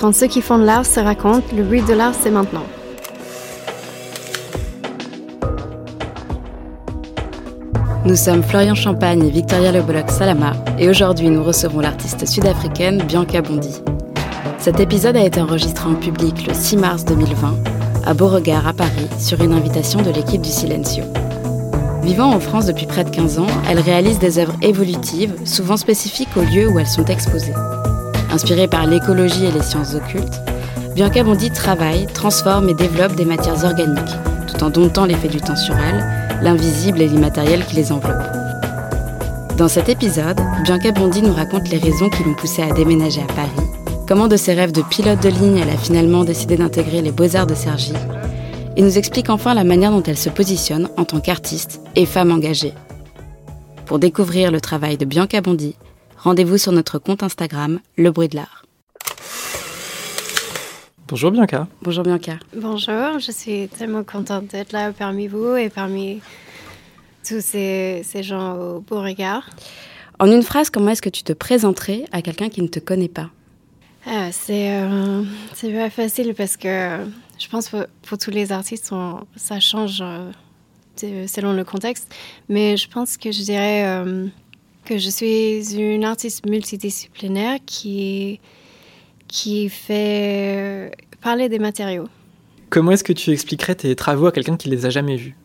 Quand ceux qui font de l'art se racontent, le bruit de l'art, c'est maintenant. Nous sommes Florian Champagne et Victoria Leboloc Salama, et aujourd'hui nous recevons l'artiste sud-africaine Bianca Bondi. Cet épisode a été enregistré en public le 6 mars 2020 à Beauregard à Paris sur une invitation de l'équipe du Silencio. Vivant en France depuis près de 15 ans, elle réalise des œuvres évolutives, souvent spécifiques au lieu où elles sont exposées. Inspirée par l'écologie et les sciences occultes, Bianca Bondi travaille, transforme et développe des matières organiques, tout en domptant l'effet du temps sur elles, l'invisible et l'immatériel qui les enveloppe. Dans cet épisode, Bianca Bondi nous raconte les raisons qui l'ont poussée à déménager à Paris, comment de ses rêves de pilote de ligne elle a finalement décidé d'intégrer les beaux-arts de Cergy, et nous explique enfin la manière dont elle se positionne en tant qu'artiste et femme engagée. Pour découvrir le travail de Bianca Bondi, rendez-vous sur notre compte Instagram, Le Bruit de l'Art. Bonjour Bianca. Bonjour Bianca. Bonjour, je suis tellement contente d'être là parmi vous et parmi tous ces, ces gens au Beauregard. En une phrase, comment est-ce que tu te présenterais à quelqu'un qui ne te connaît pas? Ah, C'est euh, c'est pas facile parce que je pense que pour tous les artistes, on, ça change euh, selon le contexte. Mais je pense que je dirais euh, que je suis une artiste multidisciplinaire qui qui fait parler des matériaux. Comment est-ce que tu expliquerais tes travaux à quelqu'un qui les a jamais vus?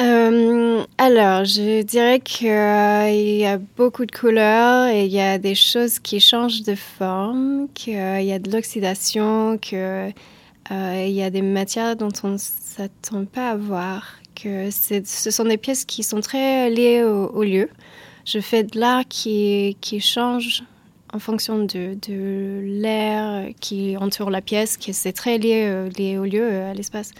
Euh, alors, je dirais qu'il y a beaucoup de couleurs et il y a des choses qui changent de forme, qu'il y a de l'oxydation, qu'il y a des matières dont on ne s'attend pas à voir, que ce sont des pièces qui sont très liées au, au lieu. Je fais de l'art qui, qui change en fonction de, de l'air qui entoure la pièce, qui c'est très lié, euh, lié au lieu, euh, à l'espace.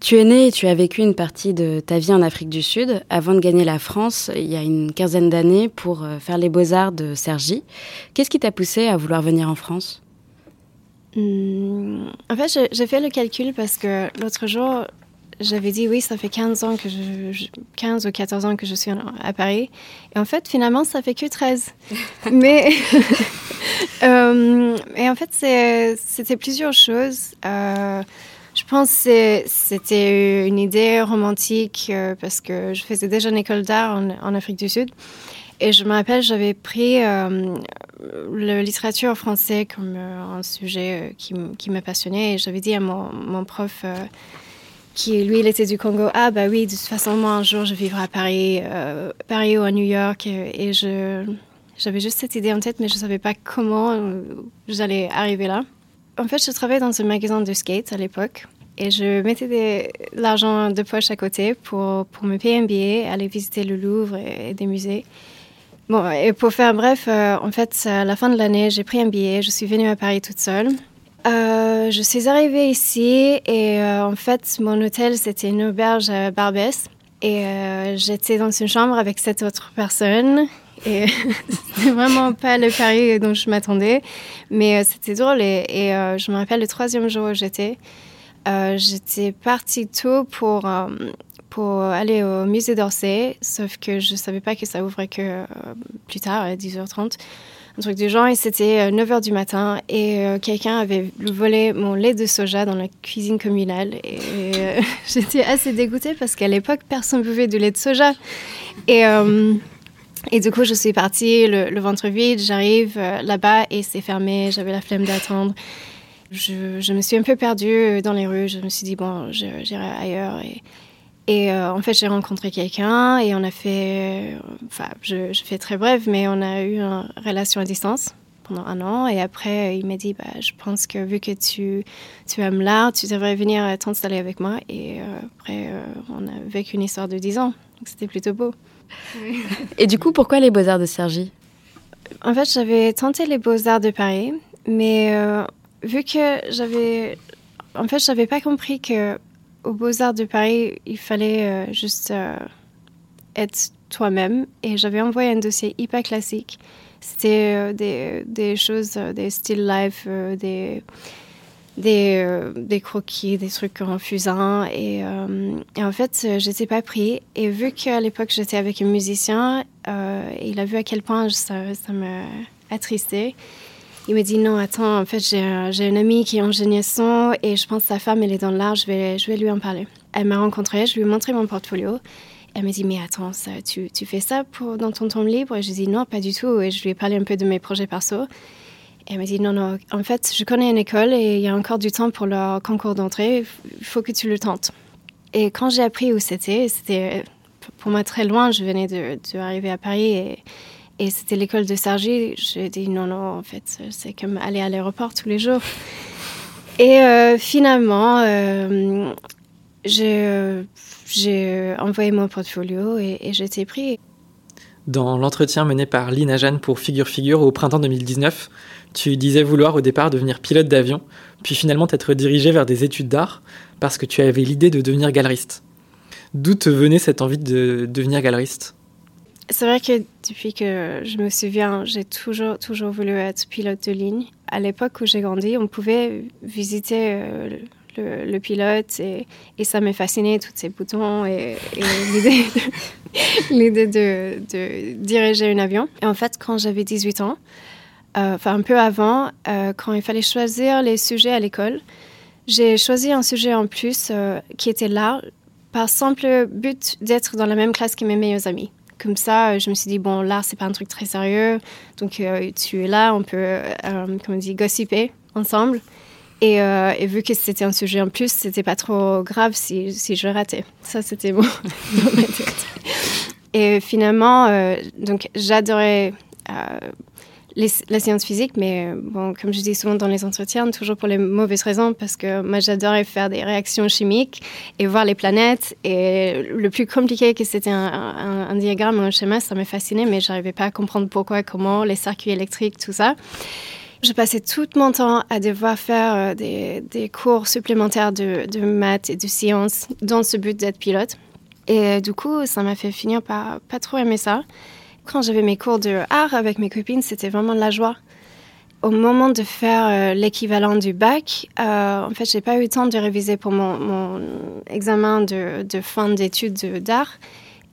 Tu es né et tu as vécu une partie de ta vie en Afrique du Sud avant de gagner la France il y a une quinzaine d'années pour euh, faire les beaux-arts de Cergy. Qu'est-ce qui t'a poussé à vouloir venir en France? Hmm, En fait, j'ai fait le calcul parce que l'autre jour, j'avais dit oui, ça fait 15 ans que je, je- 15 ou 14 ans que je suis à Paris. Et en fait, finalement, ça fait que 13. mais, euh, et en fait, c'était plusieurs choses. Euh, je pense que c'était une idée romantique euh, parce que je faisais déjà une école d'art en, en Afrique du Sud. Et je me rappelle, j'avais pris euh, la littérature française comme euh, un sujet qui, qui me passionnait. Et j'avais dit à mon, mon prof, lui, il était du Congo, ah bah oui, de toute façon, moi, un jour, je vivrai à Paris, euh, Paris ou à New York. Et, je, j'avais juste cette idée en tête, mais je savais pas comment euh, j'allais arriver là. En fait, je travaillais dans un magasin de skate à l'époque. Et je mettais des- l'argent de poche à côté pour, pour me payer un billet, aller visiter le Louvre et, et des musées. Bon, et pour faire bref, euh, en fait, à la fin de l'année, j'ai pris un billet, je suis venue à Paris toute seule. Euh, je suis arrivée ici et euh, en fait, mon hôtel, c'était une auberge à Barbès. Et euh, j'étais dans une chambre avec sept autres personnes. Et c'était vraiment pas le Paris dont je m'attendais. Mais c'était drôle. Et, je me rappelle le troisième jour où j'étais. j'étais partie tôt pour, pour aller au musée d'Orsay, sauf que je savais pas que ça ouvrait que plus tard, à 10h30. Truc du genre, et c'était 9h du matin, et euh, quelqu'un avait volé mon lait de soja dans la cuisine communale. Et euh, j'étais assez dégoûtée parce qu'à l'époque, personne ne buvait du lait de soja. Et, euh, et du coup, je suis partie le, ventre vide, j'arrive euh, là-bas et c'est fermé, j'avais la flemme d'attendre. Je, je me suis un peu perdue dans les rues, je me suis dit, bon, j'irai ailleurs. Et, et euh, en fait, j'ai rencontré quelqu'un et on a fait, euh, enfin, je, je fais très bref, mais on a eu une relation à distance pendant un an. Et après, il m'a dit, bah, je pense que vu que tu, tu aimes l'art, tu devrais venir euh, t'installer avec moi. Et euh, après, euh, on a vécu une histoire de 10 ans. Donc c'était plutôt beau. Et du coup, pourquoi les beaux-arts de Cergy? En fait, j'avais tenté les Beaux-Arts de Paris, mais euh, vu que j'avais. En fait, j'avais pas compris que aux Beaux-Arts de Paris, il fallait euh, juste euh, être toi-même. Et j'avais envoyé un dossier hyper classique. C'était euh, des, des choses, des still life, des, des, des croquis, des trucs en fusain. Et, en fait, euh, j'étais pas pris. Et vu qu'à l'époque, j'étais avec un musicien, il a vu à quel point ça, ça m'a attristé. Il me dit non, attends, en fait, j'ai un ami qui est ingénieur son et je pense que sa femme, elle est dans l'art, je vais, je vais lui en parler. Elle m'a rencontré, je lui ai montré mon portfolio. Elle me dit, mais attends, tu, tu fais ça dans ton temps libre? Et je dis, non, pas du tout. Et je lui ai parlé un peu de mes projets perso. Et elle me dit, non, non, en fait, je connais une école et il y a encore du temps pour leur concours d'entrée. Il faut que tu le tentes. Et quand j'ai appris où c'était, c'était pour moi très loin. Je venais de, à Paris et, et c'était l'école de Sergi. J'ai dit, non, non, en fait, c'est comme aller à l'aéroport tous les jours. Et euh, finalement, euh, j'ai j'ai envoyé mon portfolio et, j'ai été pris. Dans l'entretien mené par Lina Jeanne pour Figure Figure au printemps 2019, tu disais vouloir au départ devenir pilote d'avion, puis finalement t'être dirigé vers des études d'art parce que tu avais l'idée de devenir galeriste. D'où te venait cette envie de devenir galeriste? C'est vrai que depuis que je me souviens, j'ai toujours, toujours voulu être pilote de ligne. À l'époque où j'ai grandi, on pouvait visiter euh, le, pilote et, ça m'a fasciné, tous ces boutons et, l'idée de, diriger un avion. Et en fait, quand j'avais 18 ans, euh, enfin un peu avant, euh, quand il fallait choisir les sujets à l'école, j'ai choisi un sujet en plus qui était l'art par simple but d'être dans la même classe que mes meilleurs amis. Comme ça, je me suis dit, bon, l'art, c'est pas un truc très sérieux. Donc, tu es là, on peut, comme on dit, gossiper ensemble. Euh, et, vu que c'était un sujet en plus, c'était pas trop grave si, si je ratais. Ça, c'était bon. Et finalement, euh, donc j'adorais euh, la science physique, mais bon, comme je dis souvent dans les entretiens, toujours pour les mauvaises raisons, parce que moi j'adorais faire des réactions chimiques et voir les planètes. Et le plus compliqué que c'était un, diagramme un schéma, ça me fascinait, mais j'arrivais pas à comprendre pourquoi, comment, les circuits électriques, tout ça. Je passais tout mon temps à devoir faire euh, des, des cours supplémentaires de, de, maths et de sciences dans ce but d'être pilote. Et euh, du coup, ça m'a fait finir par pas trop aimer ça. Quand j'avais mes cours de art avec mes copines, c'était vraiment de la joie. Au moment de faire euh, l'équivalent du bac, en fait, j'ai pas eu le temps de réviser pour mon, examen de, de fin d'études d'art.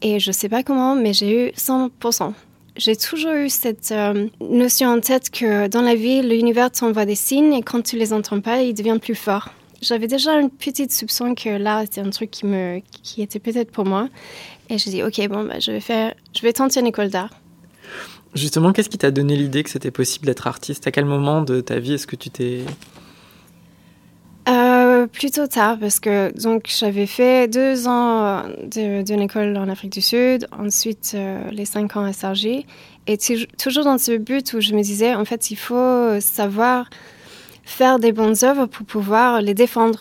Et je sais pas comment, mais j'ai eu 100% j'ai toujours eu cette euh, notion en tête que dans la vie, l'univers t'envoie des signes et quand tu les entends pas, il devient plus fort. J'avais déjà une petite soupçon que là, c'était un truc qui, me, qui était peut-être pour moi. Et je dis, ok, bon, bah, je, vais faire, je vais tenter une école d'art. Justement, qu'est-ce qui t'a donné l'idée que c'était possible d'être artiste? À quel moment de ta vie est-ce que tu t'es euh, plutôt tard, parce que donc j'avais fait deux ans d'une école en Afrique du Sud, ensuite euh, les cinq ans à Sergi, et toujours dans ce but où je me disais, en fait, il faut savoir faire des bonnes œuvres pour pouvoir les défendre.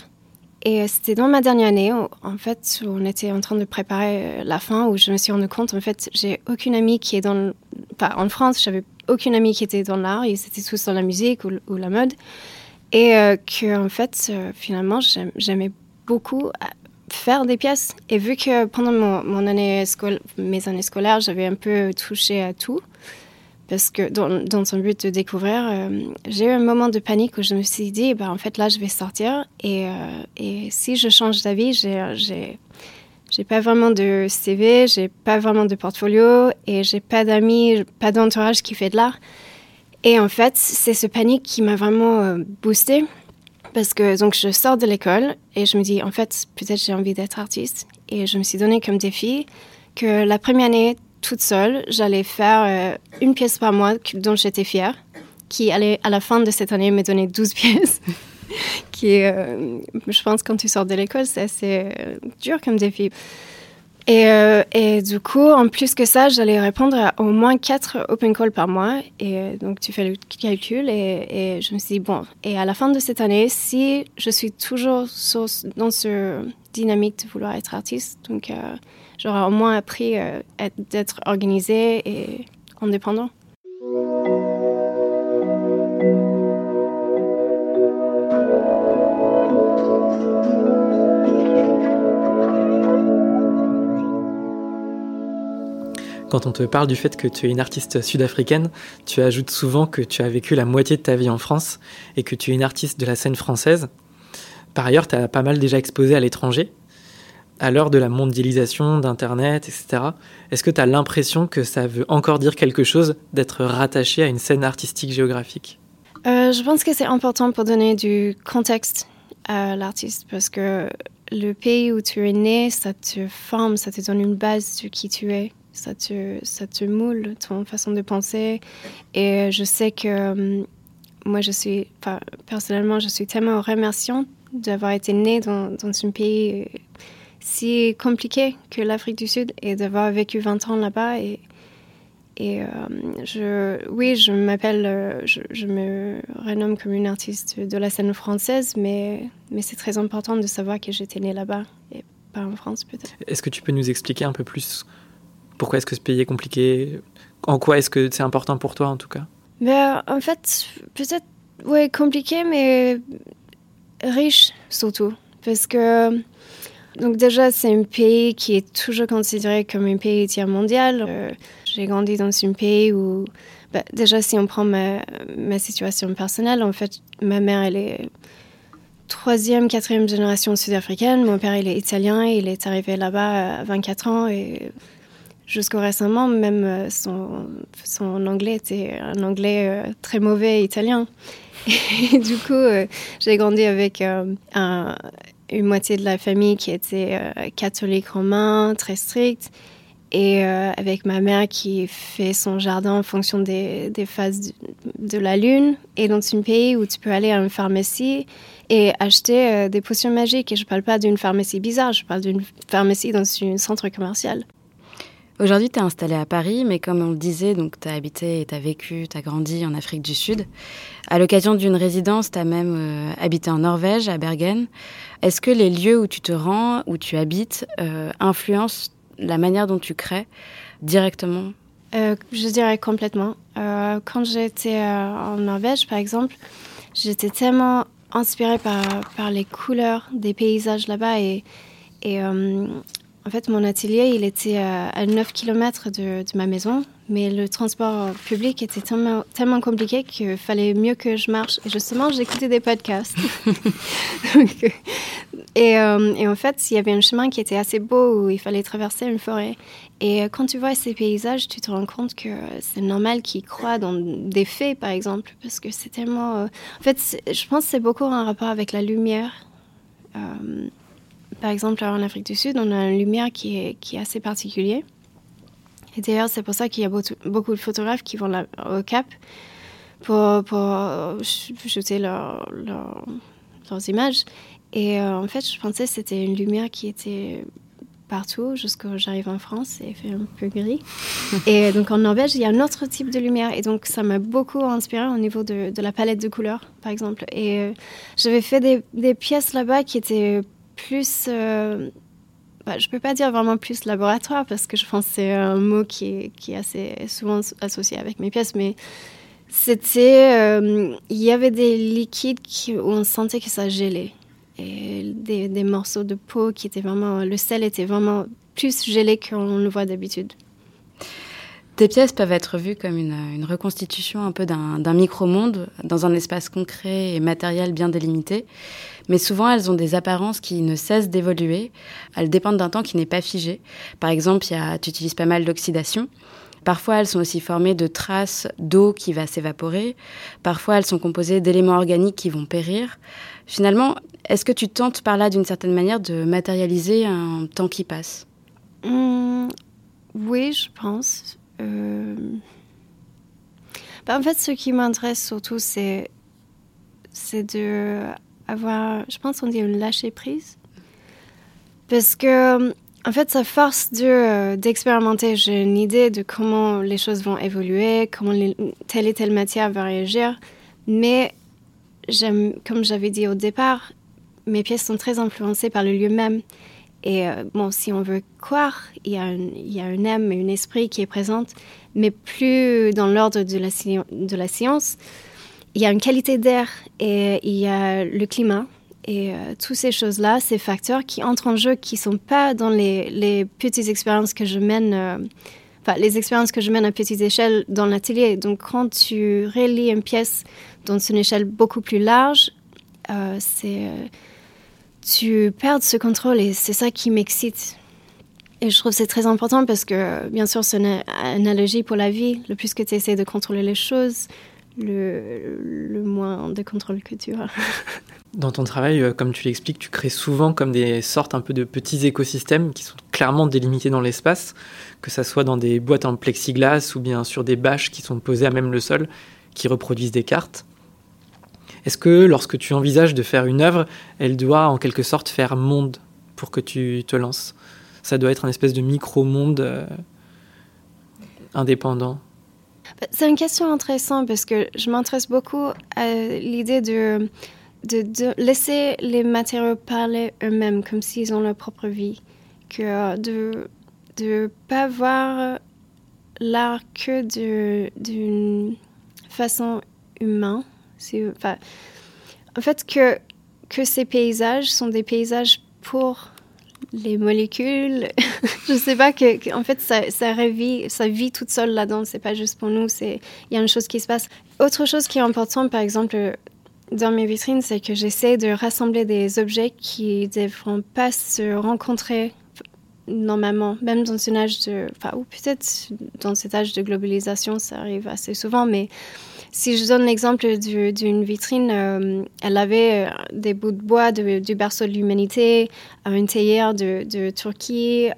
Et c'était dans ma dernière année, en fait, où on était en train de préparer euh, la fin, où je me suis rendu compte, en fait, j'ai aucune amie qui est dans, pas en France, j'avais aucune amie qui était dans l'art, ils étaient tous dans la musique ou, la mode. Et euh, que, en fait, euh, finalement, j'aimais beaucoup euh, faire des pièces. Et vu que pendant mon, année mes années scolaires, j'avais un peu touché à tout, parce que dans, un but de découvrir, j'ai eu un moment de panique où je me suis dit, bah, en fait, là, je vais sortir. Et, et si je change d'avis, j'ai j'ai pas vraiment de CV, j'ai pas vraiment de portfolio et j'ai pas d'amis, pas d'entourage qui fait de l'art. Et en fait, c'est ce panique qui m'a vraiment euh, boostée parce que donc je sors de l'école et je me dis en fait peut-être j'ai envie d'être artiste et je me suis donné comme défi que la première année toute seule j'allais faire euh, une pièce par mois dont j'étais fière qui allait à la fin de cette année me donner 12 pièces qui euh, je pense quand tu sors de l'école c'est assez dur comme défi et, euh, et, du coup, en plus que ça, j'allais répondre à au moins quatre open calls par mois. Et euh, donc, tu fais le calcul et, je me suis dit, bon, et à la fin de cette année, si je suis toujours dans ce dynamique de vouloir être artiste, donc euh, j'aurai au moins appris d'être organisé et indépendant. Quand on te parle du fait que tu es une artiste sud-africaine, tu ajoutes souvent que tu as vécu la moitié de ta vie en France et que tu es une artiste de la scène française. Par ailleurs, tu as pas mal déjà exposé à l'étranger. À l'heure de la mondialisation, d'Internet, etc., est-ce que tu as l'impression que ça veut encore dire quelque chose d'être rattaché à une scène artistique géographique? Je pense que c'est important pour donner du contexte à l'artiste parce que le pays où tu es né, ça te forme, ça te donne une base de qui tu es. Ça te, ça te moule ton façon de penser. Et je sais que hum, moi, je suis, personnellement, je suis tellement remerciante d'avoir été née dans, dans un pays si compliqué que l'Afrique du Sud et d'avoir vécu 20 ans là-bas. Et, et euh, je, oui, je m'appelle, euh, je, me renomme comme une artiste de la scène française, mais, mais c'est très important de savoir que j'étais née là-bas et pas en France peut-être. Est-ce que tu peux nous expliquer un peu plus pourquoi est-ce que ce pays est compliqué? En quoi est-ce que c'est important pour toi en tout cas? Ben, En fait, peut-être ouais, compliqué, mais riche surtout. Parce que donc déjà, c'est un pays qui est toujours considéré comme un pays tiers mondial. Euh, j'ai grandi dans un pays où, bah, déjà, si on prend ma, situation personnelle, en fait, ma mère, elle est troisième, quatrième génération sud-africaine. Mon père, il est italien. Il est arrivé là-bas à 24 ans et jusqu'au récemment, même euh, son, son anglais était un anglais euh, très mauvais italien. Et du coup, j'ai grandi avec un, une moitié de la famille qui était euh, catholique romain, très stricte, et euh, avec ma mère qui fait son jardin en fonction des, des phases de la lune, et dans un pays où tu peux aller à une pharmacie et acheter euh, des potions magiques. Et je ne parle pas d'une pharmacie bizarre, je parle d'une pharmacie dans un centre commercial. Aujourd'hui, tu es installé à Paris, mais comme on le disait, donc tu as habité et tu as vécu, tu as grandi en Afrique du Sud. À l'occasion d'une résidence, tu as même euh, habité en Norvège, à Bergen. Est-ce que les lieux où tu te rends, où tu habites, euh, influencent la manière dont tu crées directement? Euh, Je dirais complètement. quand j'étais en Norvège, par exemple, j'étais tellement inspirée par, par les couleurs des paysages là-bas et, et en fait, mon atelier, il était à 9 km de, ma maison, mais le transport public était tellement, compliqué qu'il fallait mieux que je marche. Et justement, j'écoutais des podcasts. et, euh, et, en fait, il y avait un chemin qui était assez beau où il fallait traverser une forêt. Et euh, quand tu vois ces paysages, tu te rends compte que c'est normal qu'ils croient dans des faits, par exemple, parce que c'est tellement... Euh, en fait, je pense que c'est beaucoup en rapport avec la lumière. Par exemple, en Afrique du Sud, on a une lumière qui est, qui est assez particulière. Et d'ailleurs, c'est pour ça qu'il y a beaucoup, de photographes qui vont là, au Cap pour, pour jeter leur, leurs images. Et euh, en fait, je pensais que c'était une lumière qui était partout jusqu'à j'arrive en France et il fait un peu gris. et donc en Norvège, il y a un autre type de lumière. Et donc ça m'a beaucoup inspiré au niveau de, de, la palette de couleurs, par exemple. Et euh, j'avais fait des, des pièces là-bas qui étaient plus. Euh, bah, je peux pas dire vraiment plus laboratoire parce que je pense que c'est un mot qui est, qui est, assez souvent associé avec mes pièces, mais c'était. Euh, il y avait des liquides qui, où on sentait que ça gelait. Et des, des, morceaux de peau qui étaient vraiment. Le sel était vraiment plus gelé qu'on le voit d'habitude. Tes pièces peuvent être vues comme une, reconstitution un peu d'un micro-monde dans un espace concret et matériel bien délimité mais souvent elles ont des apparences qui ne cessent d'évoluer. Elles dépendent d'un temps qui n'est pas figé. Par exemple, tu utilises pas mal d'oxydation. Parfois, elles sont aussi formées de traces d'eau qui va s'évaporer. Parfois, elles sont composées d'éléments organiques qui vont périr. Finalement, est-ce que tu tentes par là, d'une certaine manière, de matérialiser un temps qui passe? Mmh, Oui, je pense. Euh... Bah, en fait, ce qui m'intéresse surtout, c'est c'est de avoir, je pense qu'on dit une lâcher prise. Parce que, en fait, ça force euh, d'expérimenter. J'ai une idée de comment les choses vont évoluer, comment telle et telle matière va réagir. Mais, comme j'avais dit au départ, mes pièces sont très influencées par le lieu même. Et euh, bon, si on veut croire, il y, a un, il y a un âme et un esprit qui est présente, mais plus dans l'ordre de la, de la science il y a une qualité d'air et il y a le climat. Et euh, toutes ces choses-là, ces facteurs qui entrent en jeu, qui ne sont pas dans les, les, petites expériences que je mène, euh, enfin, les expériences que je mène à petite échelle dans l'atelier. Donc, quand tu relis une pièce dans une échelle beaucoup plus large, c'est, tu perds ce contrôle et c'est ça qui m'excite. Et je trouve que c'est très important parce que, bien sûr, c'est une analogie pour la vie. Le plus que tu essaies de contrôler les choses, le, le moins de contrôle que tu as. Dans ton travail, euh, comme tu l'expliques, tu crées souvent comme des sortes un peu de petits écosystèmes qui sont clairement délimités dans l'espace, que ça soit dans des boîtes en plexiglas ou bien sur des bâches qui sont posées à même le sol, qui reproduisent des cartes. Est-ce que lorsque tu envisages de faire une œuvre, elle doit en quelque sorte faire monde pour que tu te lances? Ça doit être un espèce de micro-monde euh, indépendant C'est une question intéressante parce que je m'intéresse beaucoup à l'idée de de, laisser les matériaux parler eux-mêmes comme s'ils ont leur propre vie. Que de ne pas voir l'art que d'une façon humaine. Enfin, en fait, que, que ces paysages sont des paysages pour les molécules. je sais pas que, en fait ça, ça vit toute seule là-dedans. C'est pas juste pour nous. C'est il y a une chose qui se passe. Autre chose qui est importante, par exemple, dans mes vitrines, c'est que j'essaie de rassembler des objets qui ne devront pas se rencontrer normalement, même dans un âge de... Enfin, ou peut-être dans cet âge de globalisation, ça arrive assez souvent, mais si je donne l'exemple d'une vitrine, euh, elle avait euh, des bouts de bois du berceau de l'humanité, euh, une théière de, de Turquie,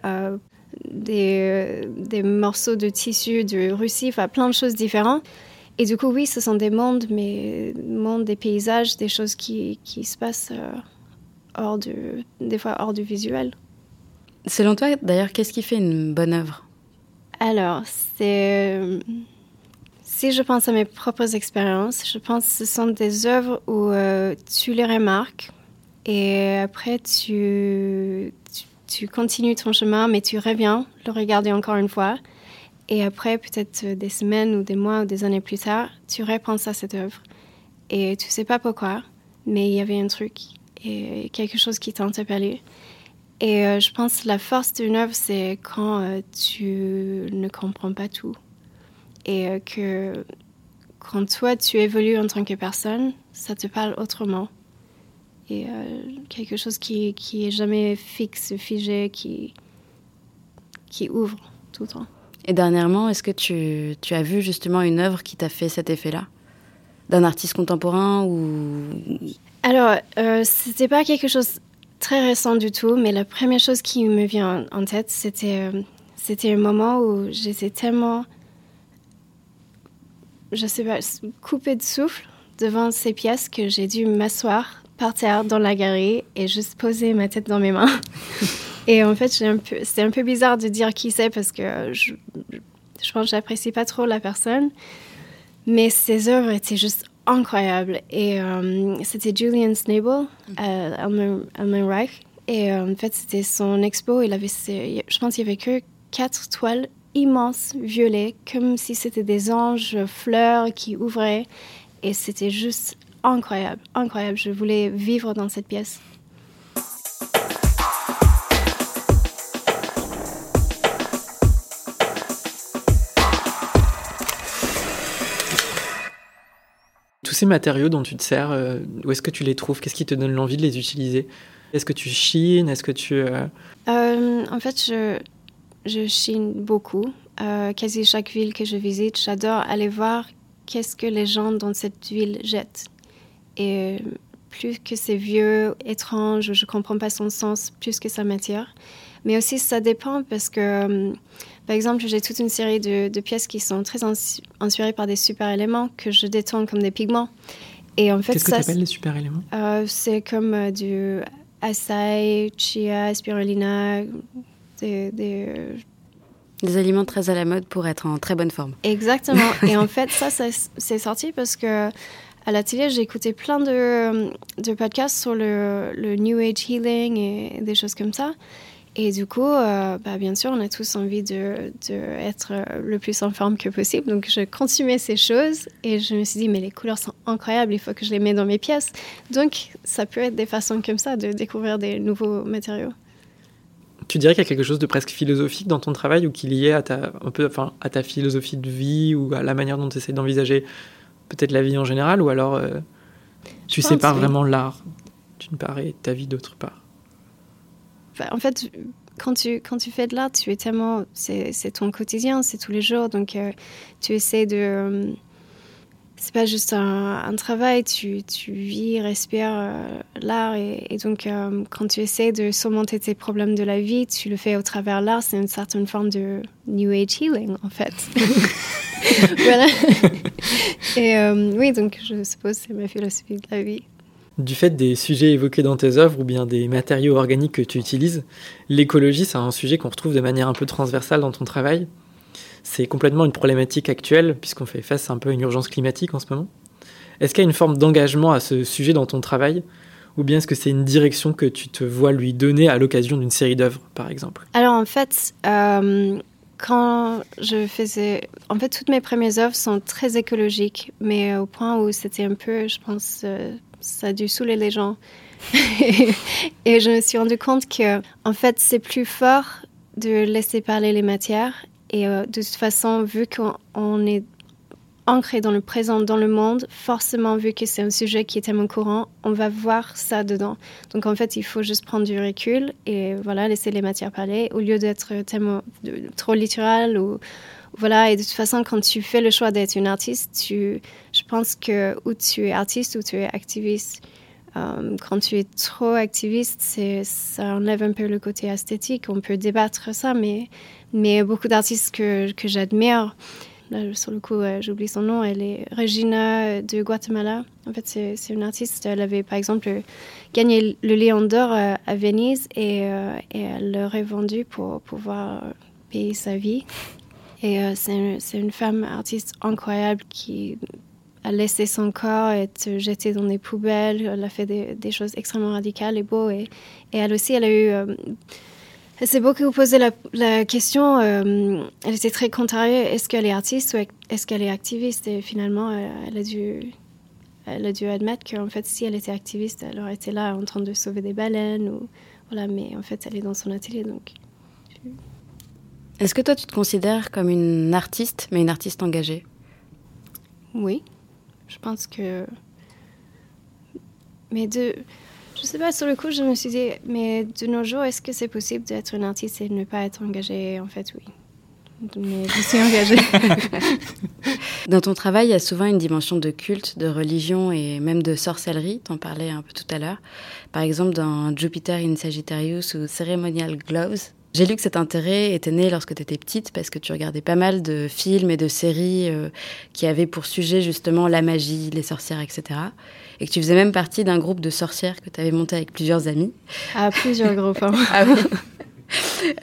des, des, morceaux de tissu de Russie, enfin plein de choses différentes. Et du coup, oui, ce sont des mondes, mais mondes, des paysages, des choses qui, qui se passent euh, hors du, des fois hors du visuel. Selon toi, d'ailleurs, qu'est-ce qui fait une bonne œuvre? Alors, c'est. Si je pense à mes propres expériences, je pense que ce sont des œuvres où euh, tu les remarques et après tu, tu, continues ton chemin, mais tu reviens le regarder encore une fois et après, peut-être des semaines ou des mois ou des années plus tard, tu repenses à cette œuvre. Et tu sais pas pourquoi, mais il y avait un truc et quelque chose qui t'a interpellé. Et euh, je pense que la force d'une œuvre, c'est quand euh, tu ne comprends pas tout. Et euh, que quand toi, tu évolues en tant que personne, ça te parle autrement. Et quelque chose qui, qui est jamais fixe, figé, qui, qui ouvre tout le temps. Et dernièrement, est-ce que tu, tu, as vu justement une œuvre qui t'a fait cet effet-là? D'un artiste contemporain ou... Alors, euh, c'était pas quelque chose très récent du tout, mais la première chose qui me vient en tête, c'était euh, c'était un moment où j'étais tellement, je sais pas, coupée de souffle devant ces pièces que j'ai dû m'asseoir par terre dans la galerie et juste poser ma tête dans mes mains. Et en fait, c'est un peu bizarre de dire qui c'est parce que je, je pense que j'apprécie pas trop la personne. Mais ses œuvres étaient juste incroyables. Et euh, c'était Julian Snable, à Elmer, Reich. Et euh, en fait, c'était son expo. Il avait, je pense qu'il y avait que quatre toiles immenses, violets, comme si c'était des anges fleurs qui ouvraient. Et c'était juste incroyable, incroyable. Je voulais vivre dans cette pièce. Tous ces matériaux dont tu te sers, euh, où est-ce que tu les trouves? Qu'est-ce qui te donne l'envie de les utiliser? Est-ce que tu chines? Est-ce que tu... Euh, euh, en fait, je, je chine beaucoup. quasi chaque ville que je visite, j'adore aller voir qu'est-ce que les gens dans cette ville jettent. Et plus que c'est vieux, étrange, je ne comprends pas son sens, plus que ça m'attire. Mais aussi, ça dépend parce que par exemple, j'ai toute une série de, pièces qui sont très inspirées par des super éléments que je détourne comme des pigments. Et en fait, Qu'est-ce que tu appelles les super éléments? Euh, C'est comme euh, du açaï, chia, spirulina, des, des, des, aliments très à la mode pour être en très bonne forme. Exactement. et en fait, ça, c'est sorti parce que à la télé, j'ai écouté plein de, de podcasts sur le, le, New Age Healing et des choses comme ça. Et du coup, euh, bah, bien sûr, on a tous envie de, de, être le plus en forme que possible. Donc, je consumais ces choses et je me suis dit, mais les couleurs sont incroyables, il faut que je les mette dans mes pièces. Donc, ça peut être des façons comme ça de découvrir des nouveaux matériaux. Tu dirais qu'il y a quelque chose de presque philosophique dans ton travail ou qu'il y est à ta, un peu, enfin, à ta philosophie de vie ou à la manière dont tu essaies d'envisager peut-être la vie en général ou alors euh, tu sépares vraiment l'art d'une part et ta vie d'autre part? En fait, quand tu, quand tu fais de l'art, tu es tellement. C'est ton quotidien, c'est tous les jours. Donc, euh, tu essaies de. C'est pas juste un, travail, tu, tu, vis, respires euh, l'art et, donc euh, quand tu essaies de surmonter tes problèmes de la vie, tu le fais au travers l'art, c'est une certaine forme de New Age healing en fait. voilà. et euh, oui, donc je suppose c'est ma philosophie de la vie. Du fait des sujets évoqués dans tes œuvres ou bien des matériaux organiques que tu utilises, l'écologie c'est un sujet qu'on retrouve de manière un peu transversale dans ton travail c'est complètement une problématique actuelle, puisqu'on fait face un peu à une urgence climatique en ce moment. Est-ce qu'il y a une forme d'engagement à ce sujet dans ton travail? Ou bien est-ce que c'est une direction que tu te vois lui donner à l'occasion d'une série d'œuvres, par exemple? Alors en fait, euh, quand je faisais... En fait, toutes mes premières œuvres sont très écologiques, mais au point où c'était un peu, je pense, euh, ça a dû saouler les gens. et je me suis rendu compte que, en fait, c'est plus fort de laisser parler les matières et euh, de toute façon, vu qu'on est ancré dans le présent, dans le monde, forcément, vu que c'est un sujet qui est tellement courant, on va voir ça dedans. Donc en fait, il faut juste prendre du recul et voilà, laisser les matières parler au lieu d'être tellement trop littéral ou voilà. Et de toute façon, quand tu fais le choix d'être une artiste, tu, je pense que ou tu es artiste ou tu es activiste. Euh, quand tu es trop activiste, ça enlève un peu le côté esthétique. On peut débattre ça, mais, mais beaucoup d'artistes que, que j'admire, là, sur le coup, j'oublie son nom, elle est Regina de Guatemala. En fait, c'est une artiste. Elle avait, par exemple, gagné le Lion d'Or euh, à Venise et, euh, elle l'aurait vendu pour pouvoir payer sa vie. Et c'est une femme artiste incroyable qui a laissé son corps être jeté dans des poubelles. Elle a fait des, choses extrêmement radicales et beaux. Et, elle aussi, elle a eu. Euh, elle s'est beaucoup posé la, question. Euh, elle était très contrariée. Est-ce qu'elle est artiste ou est-ce qu'elle est activiste? Et finalement, elle, a dû. Elle a dû admettre qu'en fait, si elle était activiste, elle aurait été là en train de sauver des baleines. Ou, voilà, mais en fait, elle est dans son atelier. Donc. Est-ce que toi, tu te considères comme une artiste, mais une artiste engagée? Oui. Je pense que. Mais de. Je sais pas, sur le coup, je me suis dit, mais de nos jours, est-ce que c'est possible d'être une artiste et de ne pas être engagée En fait, oui. Mais je suis engagée. Dans ton travail, il y a souvent une dimension de culte, de religion et même de sorcellerie. Tu en parlais un peu tout à l'heure. Par exemple, dans Jupiter in Sagittarius ou Ceremonial Gloves, j'ai lu que cet intérêt était né lorsque tu étais petite parce que tu regardais pas mal de films et de séries euh, qui avaient pour sujet justement la magie, les sorcières, etc. Et que tu faisais même partie d'un groupe de sorcières que tu avais monté avec plusieurs amis. Ah, plusieurs groupes. Hein. ah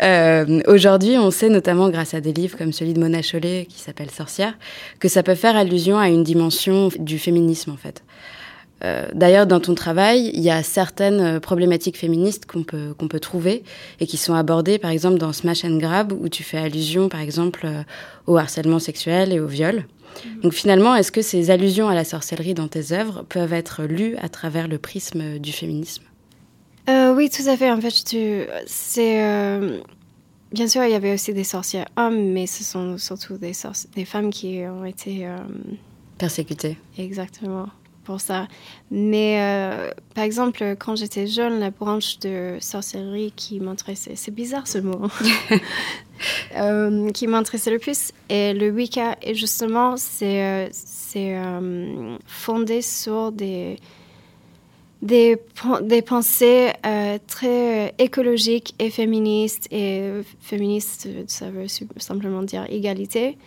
euh, Aujourd'hui, on sait notamment grâce à des livres comme celui de Mona Chollet qui s'appelle Sorcière que ça peut faire allusion à une dimension du féminisme en fait. Euh, d'ailleurs, dans ton travail, il y a certaines euh, problématiques féministes qu'on peut, qu'on peut trouver et qui sont abordées, par exemple, dans Smash and Grab, où tu fais allusion, par exemple, euh, au harcèlement sexuel et au viol. Mhm. Donc finalement, est-ce que ces allusions à la sorcellerie dans tes œuvres peuvent être lues à travers le prisme du féminisme? Oui, tout à fait. En fait, c'est... Bien sûr, il y avait aussi des sorcières hommes, mais ce sont surtout des, des femmes qui ont été... Persécutées. Exactement pour ça. Mais euh, par exemple, quand j'étais jeune, la branche de sorcellerie qui m'intéressait, c'est bizarre ce mot, euh, qui m'intéressait le plus, et le Wicca. Et justement, c'est euh, c'est fondé sur des, des, des pensées très écologiques et féministes. Et féministe, ça veut simplement dire égalité.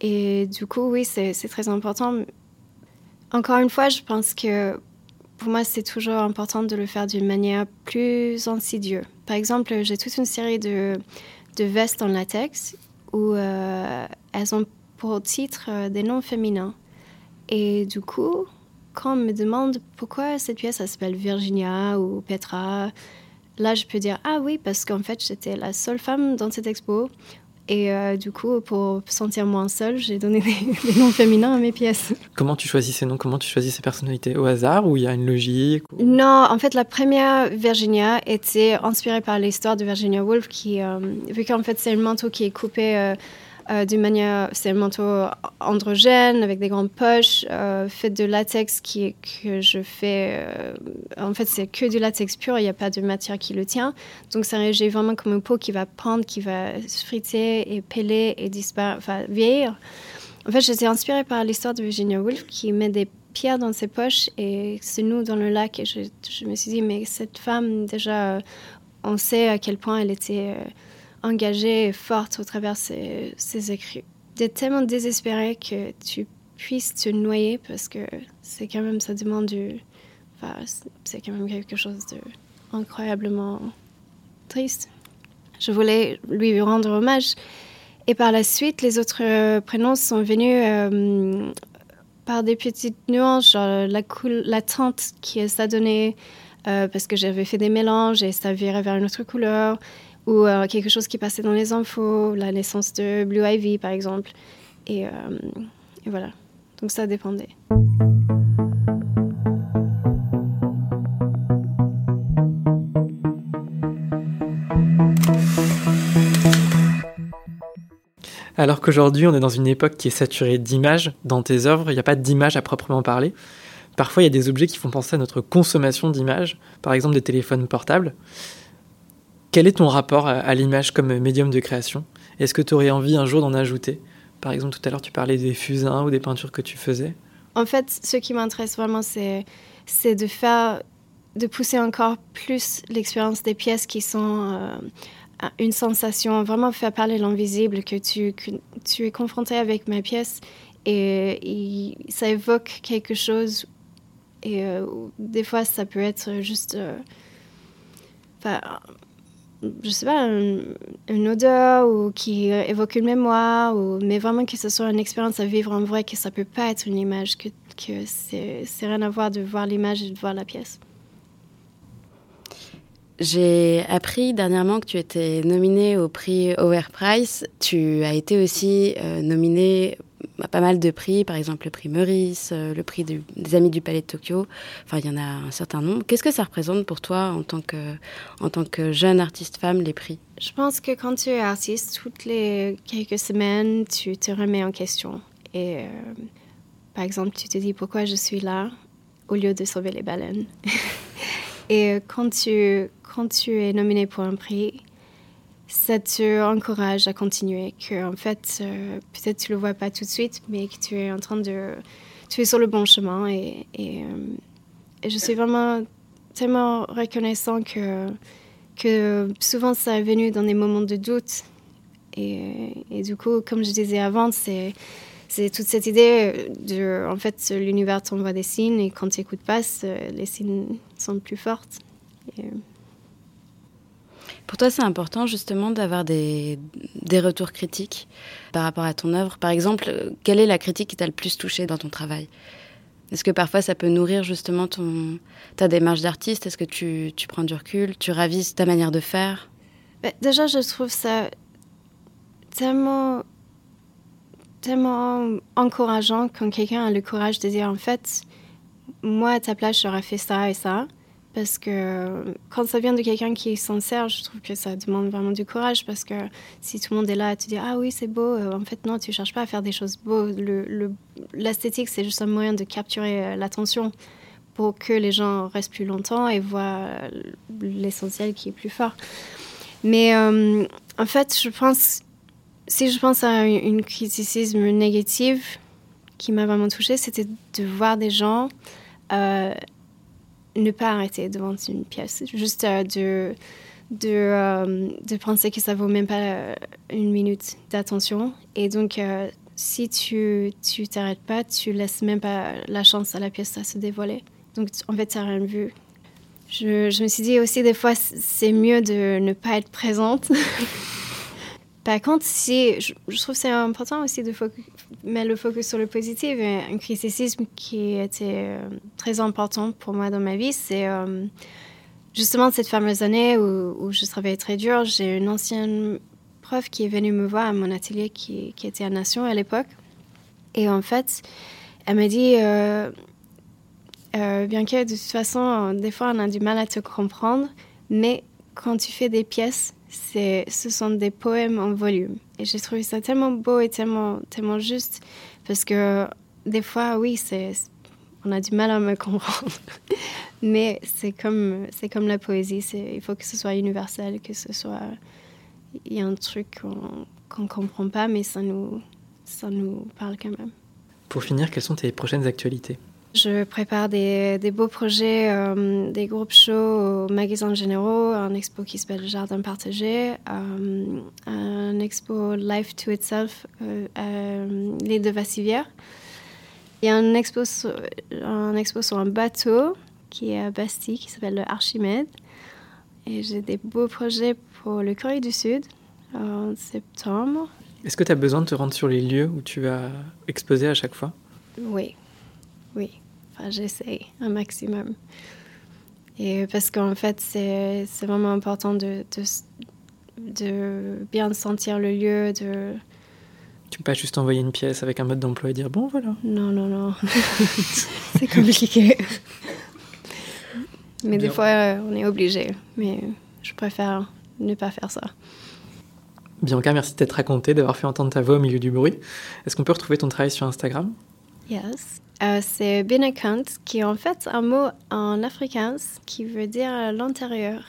Et du coup, oui, c'est très important encore une fois, je pense que pour moi, c'est toujours important de le faire d'une manière plus insidieuse. Par exemple, j'ai toute une série de, de vestes en latex où euh, elles ont pour titre euh, des noms féminins. Et du coup, quand on me demande pourquoi cette pièce s'appelle Virginia ou Petra, là je peux dire ah oui parce qu'en fait j'étais la seule femme dans cette expo et euh, du coup, pour sentir moins seule, j'ai donné des, noms féminins à mes pièces. Comment tu choisis ces noms? Comment tu choisis ces personnalités? Au hasard? Ou il y a une logique? Non, en fait, la première Virginia était inspirée par l'histoire de Virginia Woolf, qui, euh, vu qu'en fait, c'est un manteau qui est coupé euh, euh, d'une manière, c'est un manteau androgène avec des grandes poches, euh, fait de latex qui que je fais. Euh, en fait, c'est que du latex pur, il n'y a pas de matière qui le tient. Donc, réagit vraiment comme une peau qui va prendre, qui va se friter et peler et vieillir. En fait, j'étais inspirée par l'histoire de Virginia Woolf qui met des pierres dans ses poches et se noue dans le lac. Et je, je me suis dit, mais cette femme, déjà, on sait à quel point elle était engagée et forte au travers ses, ses écrits. D'être tellement désespérée que tu puisses te noyer parce que c'est quand même, ça demande du. Enfin, c'est quand même quelque chose de incroyablement triste. Je voulais lui rendre hommage. Et par la suite, les autres euh, prénoms sont venus euh, par des petites nuances, genre la, cool, la teinte qui s'adonnait euh, parce que j'avais fait des mélanges et ça virait vers une autre couleur, ou euh, quelque chose qui passait dans les infos, la naissance de Blue Ivy par exemple. Euh, et voilà, donc ça dépendait. Alors qu'aujourd'hui, on est dans une époque qui est saturée d'images. Dans tes œuvres, il n'y a pas d'images à proprement parler. Parfois, il y a des objets qui font penser à notre consommation d'images, par exemple des téléphones portables. Quel est ton rapport à, l'image comme médium de création? Est-ce que tu aurais envie un jour d'en ajouter? Par exemple, tout à l'heure, tu parlais des fusains ou des peintures que tu faisais. En fait, ce qui m'intéresse vraiment, c'est, de faire, de pousser encore plus l'expérience des pièces qui sont euh, une sensation, vraiment faire parler l'invisible, que tu, es confronté avec ma pièce et, ça évoque quelque chose. Et euh, des fois, ça peut être juste, euh, je sais pas, une, odeur ou qui évoque une mémoire, ou, mais vraiment que ce soit une expérience à vivre en vrai, que ça peut pas être une image, que, que c'est rien à voir de voir l'image et de voir la pièce. J'ai appris dernièrement que tu étais nominée au prix Overprice. Tu as été aussi euh, nominée à pas mal de prix, par exemple le prix Meurice, euh, le prix des Amis du Palais de Tokyo. Enfin, il y en a un certain nombre. Qu'est-ce que ça représente pour toi en tant que, jeune artiste femme, les prix? Je pense que quand tu es artiste, toutes les quelques semaines, tu te remets en question. Et euh, par exemple, tu te dis pourquoi je suis là au lieu de sauver les baleines? Et quand tu, quand tu es nominé pour un prix, ça te encourage à continuer. Que en fait, euh, peut-être tu le vois pas tout de suite, mais que tu es en train de, tu es sur le bon chemin. Et, euh, je suis vraiment tellement reconnaissant que que souvent ça est venu dans des moments de doute. Et, et du coup, comme je disais avant, c'est c'est toute cette idée de, en fait, l'univers t'envoie des signes et quand tu n'écoutes pas, les signes plus fortes. Euh, Pour toi, c'est important justement d'avoir des, des, retours critiques par rapport à ton œuvre. Par exemple, quelle est la critique qui t'a le plus touché dans ton travail? Est-ce que parfois ça peut nourrir justement ton, ta démarche d'artiste? Est-ce que tu, tu, prends du recul? Tu ravises ta manière de faire? Bah, Déjà, je trouve ça tellement tellement encourageant quand quelqu'un a le courage de dire en fait, moi à ta place, j'aurais fait ça et ça. Parce que quand ça vient de quelqu'un qui est sincère, je trouve que ça demande vraiment du courage. Parce que si tout le monde est là à te dire Ah oui, c'est beau, euh, en fait, non, tu cherches pas à faire des choses beaux. L'esthétique, c'est juste un moyen de capturer euh, l'attention pour que les gens restent plus longtemps et voient euh, l'essentiel qui est plus fort. Mais en fait, je pense si je pense à une criticisme négative qui m'a vraiment touchée, c'était de voir des gens euh, ne pas arrêter devant une pièce, juste euh, de, de, euh, de, penser que ça vaut même pas une minute d'attention. Et donc, si tu tu t'arrêtes pas, tu laisses même pas la chance à la pièce de se dévoiler. Donc, en fait, tu n'as rien vu. Je, je me suis dit aussi, des fois, c'est mieux de ne pas être présente. Par contre, je, trouve que c'est important aussi de mettre le focus sur le positif. Un criticisme qui était euh, très important pour moi dans ma vie, c'est euh, justement cette fameuse année où, je travaillais très dur. J'ai une ancienne prof qui est venue me voir à mon atelier qui, qui était à Nation à l'époque. Et en fait, elle m'a dit, euh, bien que de toute façon, des fois on a du mal à te comprendre, mais quand tu fais des pièces, ce sont des poèmes en volume. Et j'ai trouvé ça tellement beau et tellement, tellement juste, parce que des fois, oui, c'est, on a du mal à me comprendre. Mais c'est comme, c'est comme la poésie, c'est, il faut que ce soit universel, que ce soit... Il y a un truc qu'on ne comprend pas, mais ça nous, ça nous parle quand même. Pour finir, quelles sont tes prochaines actualités? Je prépare des, des beaux projets, euh, des groupes shows au magasin généraux, un expo qui s'appelle Jardin partagé, euh, un expo Life to Itself, euh, à l'île de Vassivière. Il y a un expo, sur, un expo sur un bateau qui est à Bastille, qui s'appelle le Archimède. Et j'ai des beaux projets pour le Corée du Sud en septembre. Est-ce que tu as besoin de te rendre sur les lieux où tu vas exposer à chaque fois? Oui, oui. Enfin, j'essaie un maximum. Et parce qu'en fait, c'est vraiment important de, de, de, bien sentir le lieu, de... Tu peux pas juste envoyer une pièce avec un mode d'emploi et dire bon voilà. Non, non, non. c'est compliqué. Mais bien. des fois, euh, on est obligé. Mais je préfère ne pas faire ça. Bianca, merci de t'être racontée, d'avoir fait entendre ta voix au milieu du bruit. Est-ce qu'on peut retrouver ton travail sur Instagram? Yes. Euh, c'est Binakant, qui est en fait un mot en afrikaans qui veut dire l'intérieur.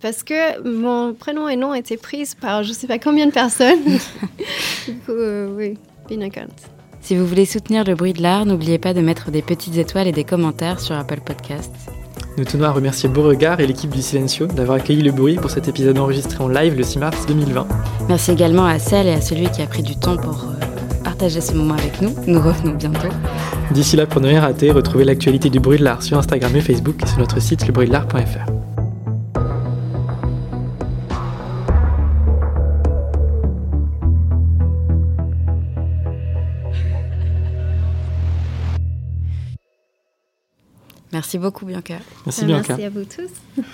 Parce que mon prénom et nom étaient pris par je ne sais pas combien de personnes. du coup, euh, oui, Binakant. Si vous voulez soutenir le bruit de l'art, n'oubliez pas de mettre des petites étoiles et des commentaires sur Apple Podcasts. Nous tenons à remercier Beauregard et l'équipe du Silencio d'avoir accueilli le bruit pour cet épisode enregistré en live le 6 mars 2020. Merci également à celle et à celui qui a pris du temps pour partager ce moment avec nous. Nous revenons bientôt. D'ici là, pour ne rien rater, retrouvez l'actualité du bruit de l'art sur Instagram et Facebook et sur notre site lebruitdelart.fr. Merci beaucoup, Bianca. Merci, Bianca. Merci à vous tous.